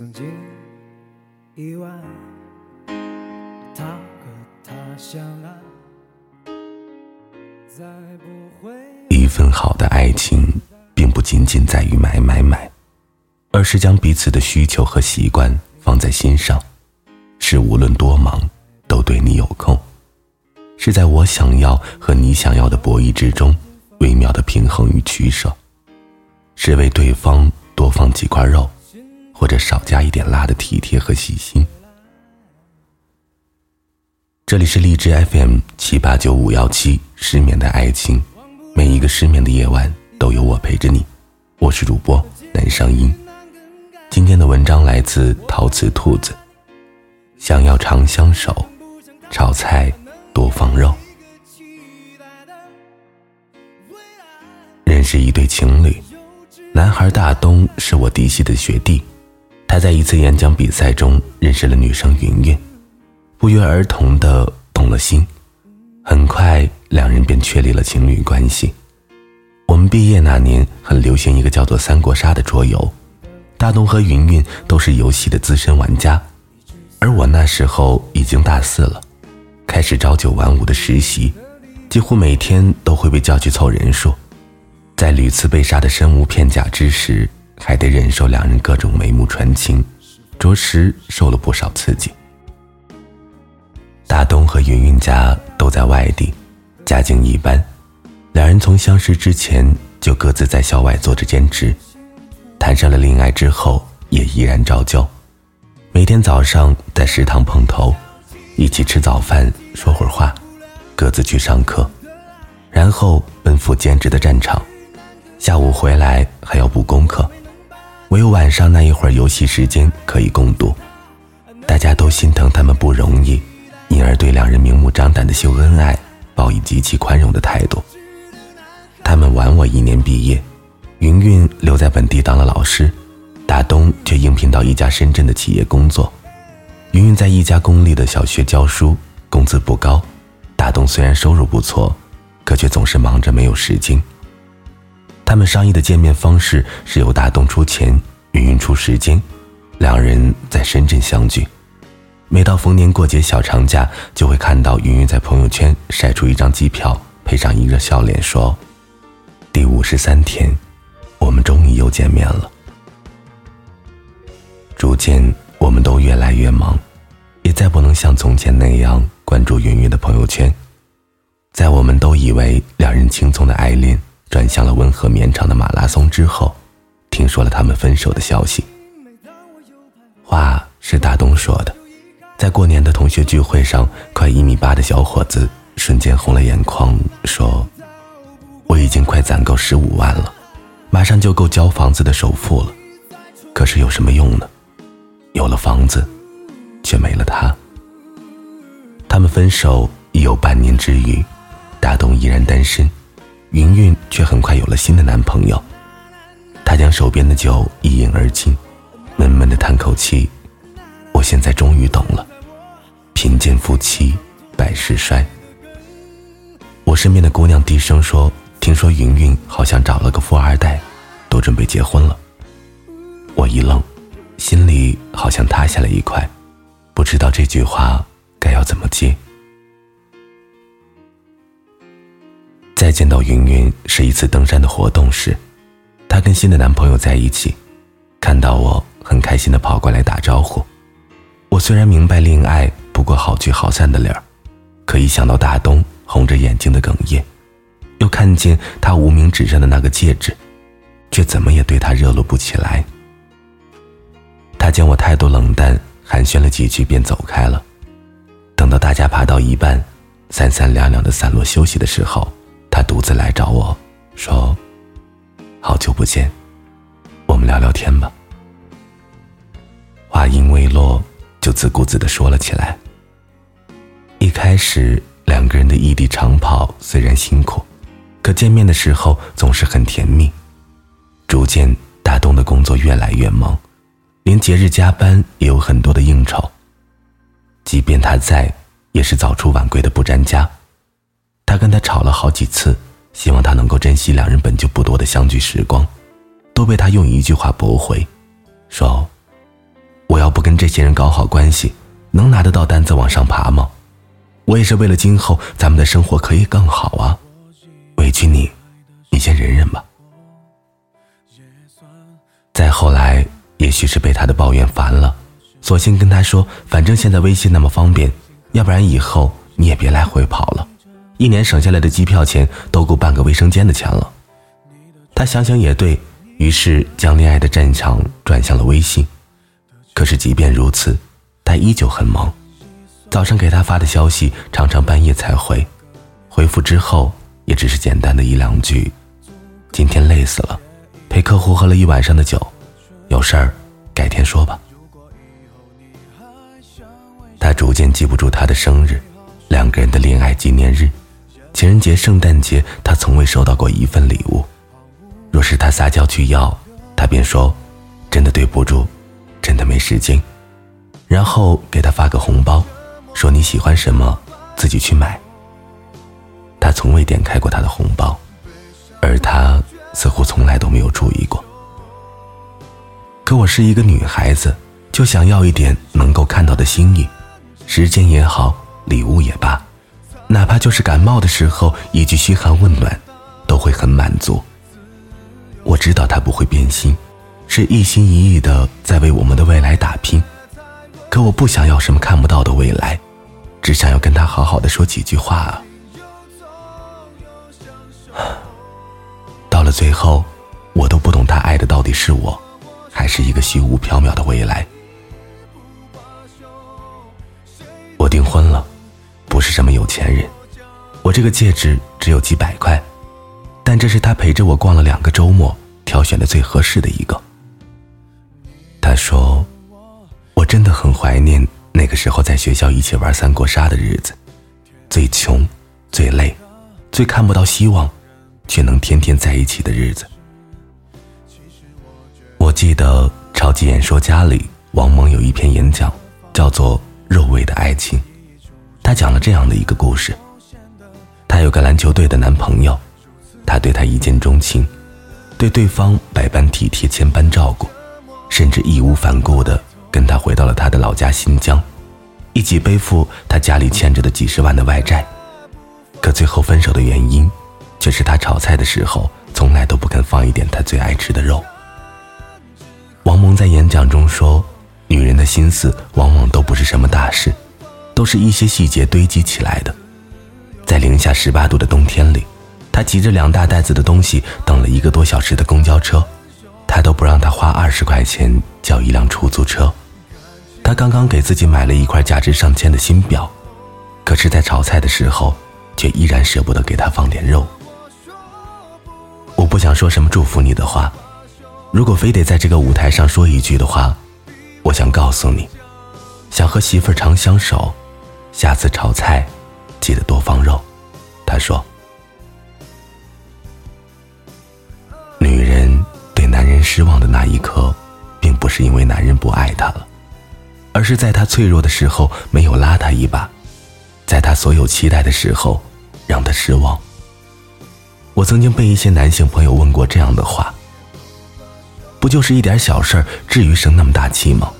曾经意外，他和她相爱，再不会。一份好的爱情，并不仅仅在于买买买，而是将彼此的需求和习惯放在心上，是无论多忙都对你有空，是在我想要和你想要的博弈之中，微妙的平衡与取舍，是为对方多放几块肉。或者少加一点辣的体贴和细心。这里是荔枝 FM 七八九五幺七失眠的爱情，每一个失眠的夜晚都有我陪着你。我是主播南声音。今天的文章来自陶瓷兔子。想要长相守，炒菜多放肉。认识一对情侣，男孩大东是我嫡系的学弟。他在一次演讲比赛中认识了女生云云，不约而同的动了心，很快两人便确立了情侣关系。我们毕业那年很流行一个叫做《三国杀》的桌游，大东和云云都是游戏的资深玩家，而我那时候已经大四了，开始朝九晚五的实习，几乎每天都会被叫去凑人数，在屡次被杀的身无片甲之时。还得忍受两人各种眉目传情，着实受了不少刺激。大东和云云家都在外地，家境一般，两人从相识之前就各自在校外做着兼职，谈上了恋爱之后也依然照旧，每天早上在食堂碰头，一起吃早饭，说会儿话，各自去上课，然后奔赴兼职的战场，下午回来还要补功课。唯有晚上那一会儿游戏时间可以共度，大家都心疼他们不容易，因而对两人明目张胆的秀恩爱抱以极其宽容的态度。他们晚我一年毕业，云云留在本地当了老师，大东却应聘到一家深圳的企业工作。云云在一家公立的小学教书，工资不高；大东虽然收入不错，可却总是忙着没有时间。他们商议的见面方式是由大东出钱，云云出时间，两人在深圳相聚。每到逢年过节、小长假，就会看到云云在朋友圈晒出一张机票，配上一个笑脸，说：“第五十三天，我们终于又见面了。”逐渐，我们都越来越忙，也再不能像从前那样关注云云的朋友圈。在我们都以为两人轻松的爱恋。转向了温和绵长的马拉松之后，听说了他们分手的消息。话是大东说的，在过年的同学聚会上，快一米八的小伙子瞬间红了眼眶，说：“我已经快攒够十五万了，马上就够交房子的首付了。可是有什么用呢？有了房子，却没了他。”他们分手已有半年之余，大东依然单身。云云却很快有了新的男朋友，她将手边的酒一饮而尽，闷闷的叹口气：“我现在终于懂了，贫贱夫妻百事衰。”我身边的姑娘低声说：“听说云云好像找了个富二代，都准备结婚了。”我一愣，心里好像塌下了一块，不知道这句话该要怎么接。再见到云云是一次登山的活动时，她跟新的男朋友在一起，看到我很开心的跑过来打招呼。我虽然明白恋爱不过好聚好散的理儿，可一想到大东红着眼睛的哽咽，又看见他无名指上的那个戒指，却怎么也对他热络不起来。他见我态度冷淡，寒暄了几句便走开了。等到大家爬到一半，三三两两的散落休息的时候。他独自来找我，说：“好久不见，我们聊聊天吧。”话音未落，就自顾自的说了起来。一开始，两个人的异地长跑虽然辛苦，可见面的时候总是很甜蜜。逐渐，大东的工作越来越忙，连节日加班也有很多的应酬。即便他在，也是早出晚归的不沾家。他跟他吵了好几次，希望他能够珍惜两人本就不多的相聚时光，都被他用一句话驳回，说：“我要不跟这些人搞好关系，能拿得到单子往上爬吗？我也是为了今后咱们的生活可以更好啊。委屈你，你先忍忍吧。再后来，也许是被他的抱怨烦了，索性跟他说：“反正现在微信那么方便，要不然以后你也别来回跑了，一年省下来的机票钱都够办个卫生间的钱了。”他想想也对，于是将恋爱的战场转向了微信。可是即便如此，他依旧很忙。早上给他发的消息，常常半夜才回，回复之后也只是简单的一两句：“今天累死了，陪客户喝了一晚上的酒，有事儿改天说吧。”他逐渐记不住他的生日，两个人的恋爱纪念日，情人节、圣诞节，他从未收到过一份礼物。若是他撒娇去要，他便说：“真的对不住，真的没时间。”然后给他发个红包。说你喜欢什么，自己去买。他从未点开过他的红包，而他似乎从来都没有注意过。可我是一个女孩子，就想要一点能够看到的心意，时间也好，礼物也罢，哪怕就是感冒的时候一句嘘寒问暖，都会很满足。我知道他不会变心，是一心一意的在为我们的未来打拼。可我不想要什么看不到的未来，只想要跟他好好的说几句话啊！到了最后，我都不懂他爱的到底是我，还是一个虚无缥缈的未来。我订婚了，什么有钱人，我这个戒指只有几百块，但这是他陪着我逛了两个周末挑选的最合适的一个。他说。我真的很怀念那个时候在学校一起玩三国杀的日子，最穷、最累、最看不到希望，却能天天在一起的日子。我记得《超级演说家》里，王蒙有一篇演讲，叫做《肉味的爱情》。他讲了这样的一个故事：他有个篮球队的男朋友，他对他一见钟情，对对方百般体贴、千般照顾，甚至义无反顾的。跟他回到了他的老家新疆，一起背负他家里欠着的几十万的外债。可最后分手的原因，却是他炒菜的时候从来都不肯放一点他最爱吃的肉。王蒙在演讲中说：“女人的心思往往都不是什么大事，都是一些细节堆积起来的。”在零下十八度的冬天里，他提着两大袋子的东西等了一个多小时的公交车，他都不让他花二十块钱叫一辆出租车。他刚刚给自己买了一块价值上千的新表，可是，在炒菜的时候，却依然舍不得给他放点肉。我不想说什么祝福你的话，如果非得在这个舞台上说一句的话，我想告诉你，想和媳妇儿长相守，下次炒菜记得多放肉。他说：“女人对男人失望的那一刻，并不是因为男人不爱她了。”而是在他脆弱的时候没有拉他一把，在他所有期待的时候让他失望。我曾经被一些男性朋友问过这样的话：“不就是一点小事儿，至于生那么大气吗？”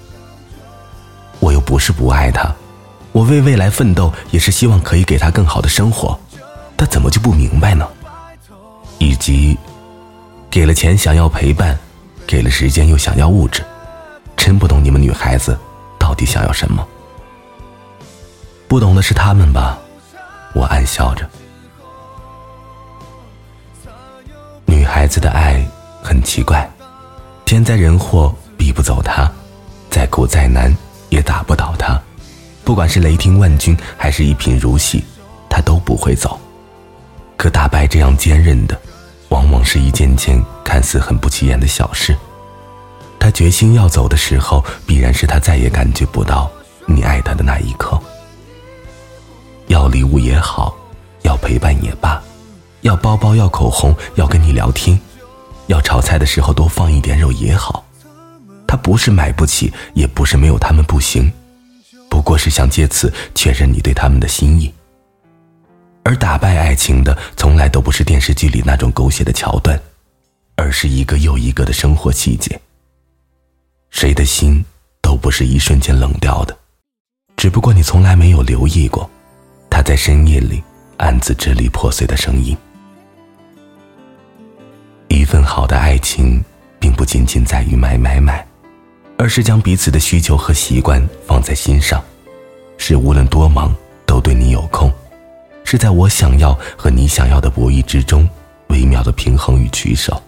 我又不是不爱他，我为未来奋斗也是希望可以给他更好的生活，他怎么就不明白呢？以及，给了钱想要陪伴，给了时间又想要物质，真不懂你们女孩子。到底想要什么？不懂的是他们吧？我暗笑着。女孩子的爱很奇怪，天灾人祸逼不走她，再苦再难也打不倒她。不管是雷霆万钧，还是一贫如洗，他都不会走。可打败这样坚韧的，往往是一件件看似很不起眼的小事。他决心要走的时候，必然是他再也感觉不到你爱他的那一刻。要礼物也好，要陪伴也罢，要包包，要口红，要跟你聊天，要炒菜的时候多放一点肉也好。他不是买不起，也不是没有他们不行，不过是想借此确认你对他们的心意。而打败爱情的，从来都不是电视剧里那种狗血的桥段，而是一个又一个的生活细节。谁的心都不是一瞬间冷掉的，只不过你从来没有留意过，他在深夜里暗自支离破碎的声音。一份好的爱情，并不仅仅在于买买买，而是将彼此的需求和习惯放在心上，是无论多忙都对你有空，是在我想要和你想要的博弈之中微妙的平衡与取舍。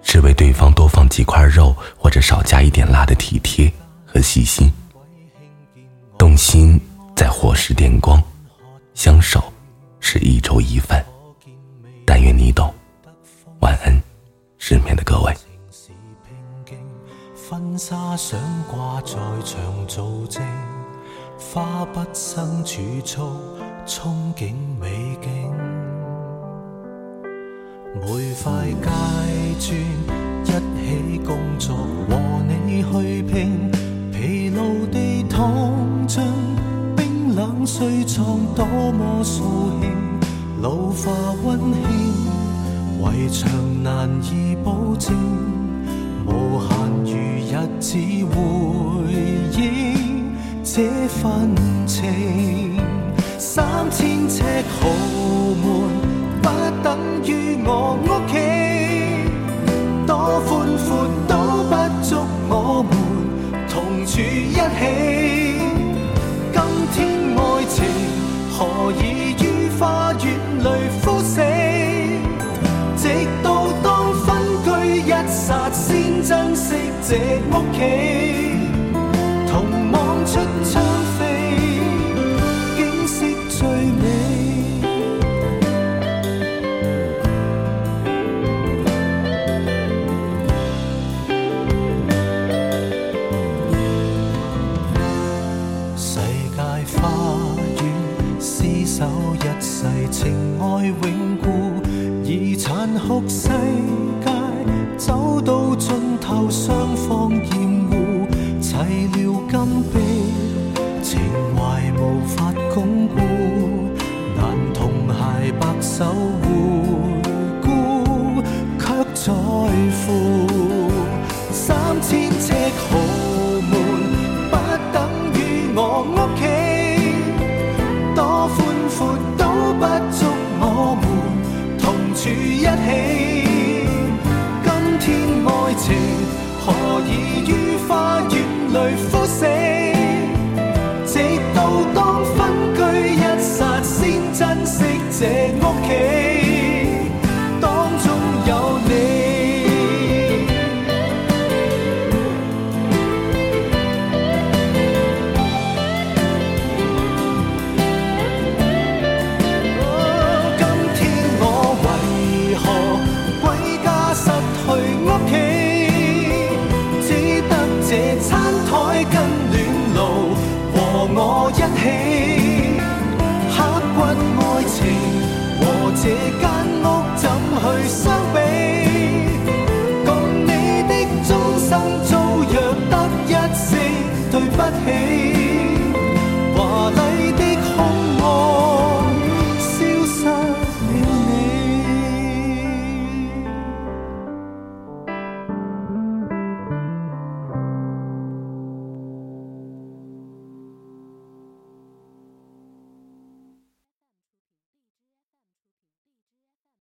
是为对方多放几块肉，或者少加一点辣的体贴和细心。动心在火石电光，相守是一粥一饭。但愿你懂。晚安，失眠的各位。婚纱想挂在墙做证，花不生储蓄，憧憬美景。每块街砖一起工作，和你去拼，疲劳地躺进冰冷睡床，多么扫兴，老化温馨，围墙难以保证，无限如日子回应这份情，三千尺豪门。不等于我屋企，多宽阔都不足我们同住一起。今天爱情何以这阔都。不足我们同住一起。今天爱情何以于花园里枯死？不起。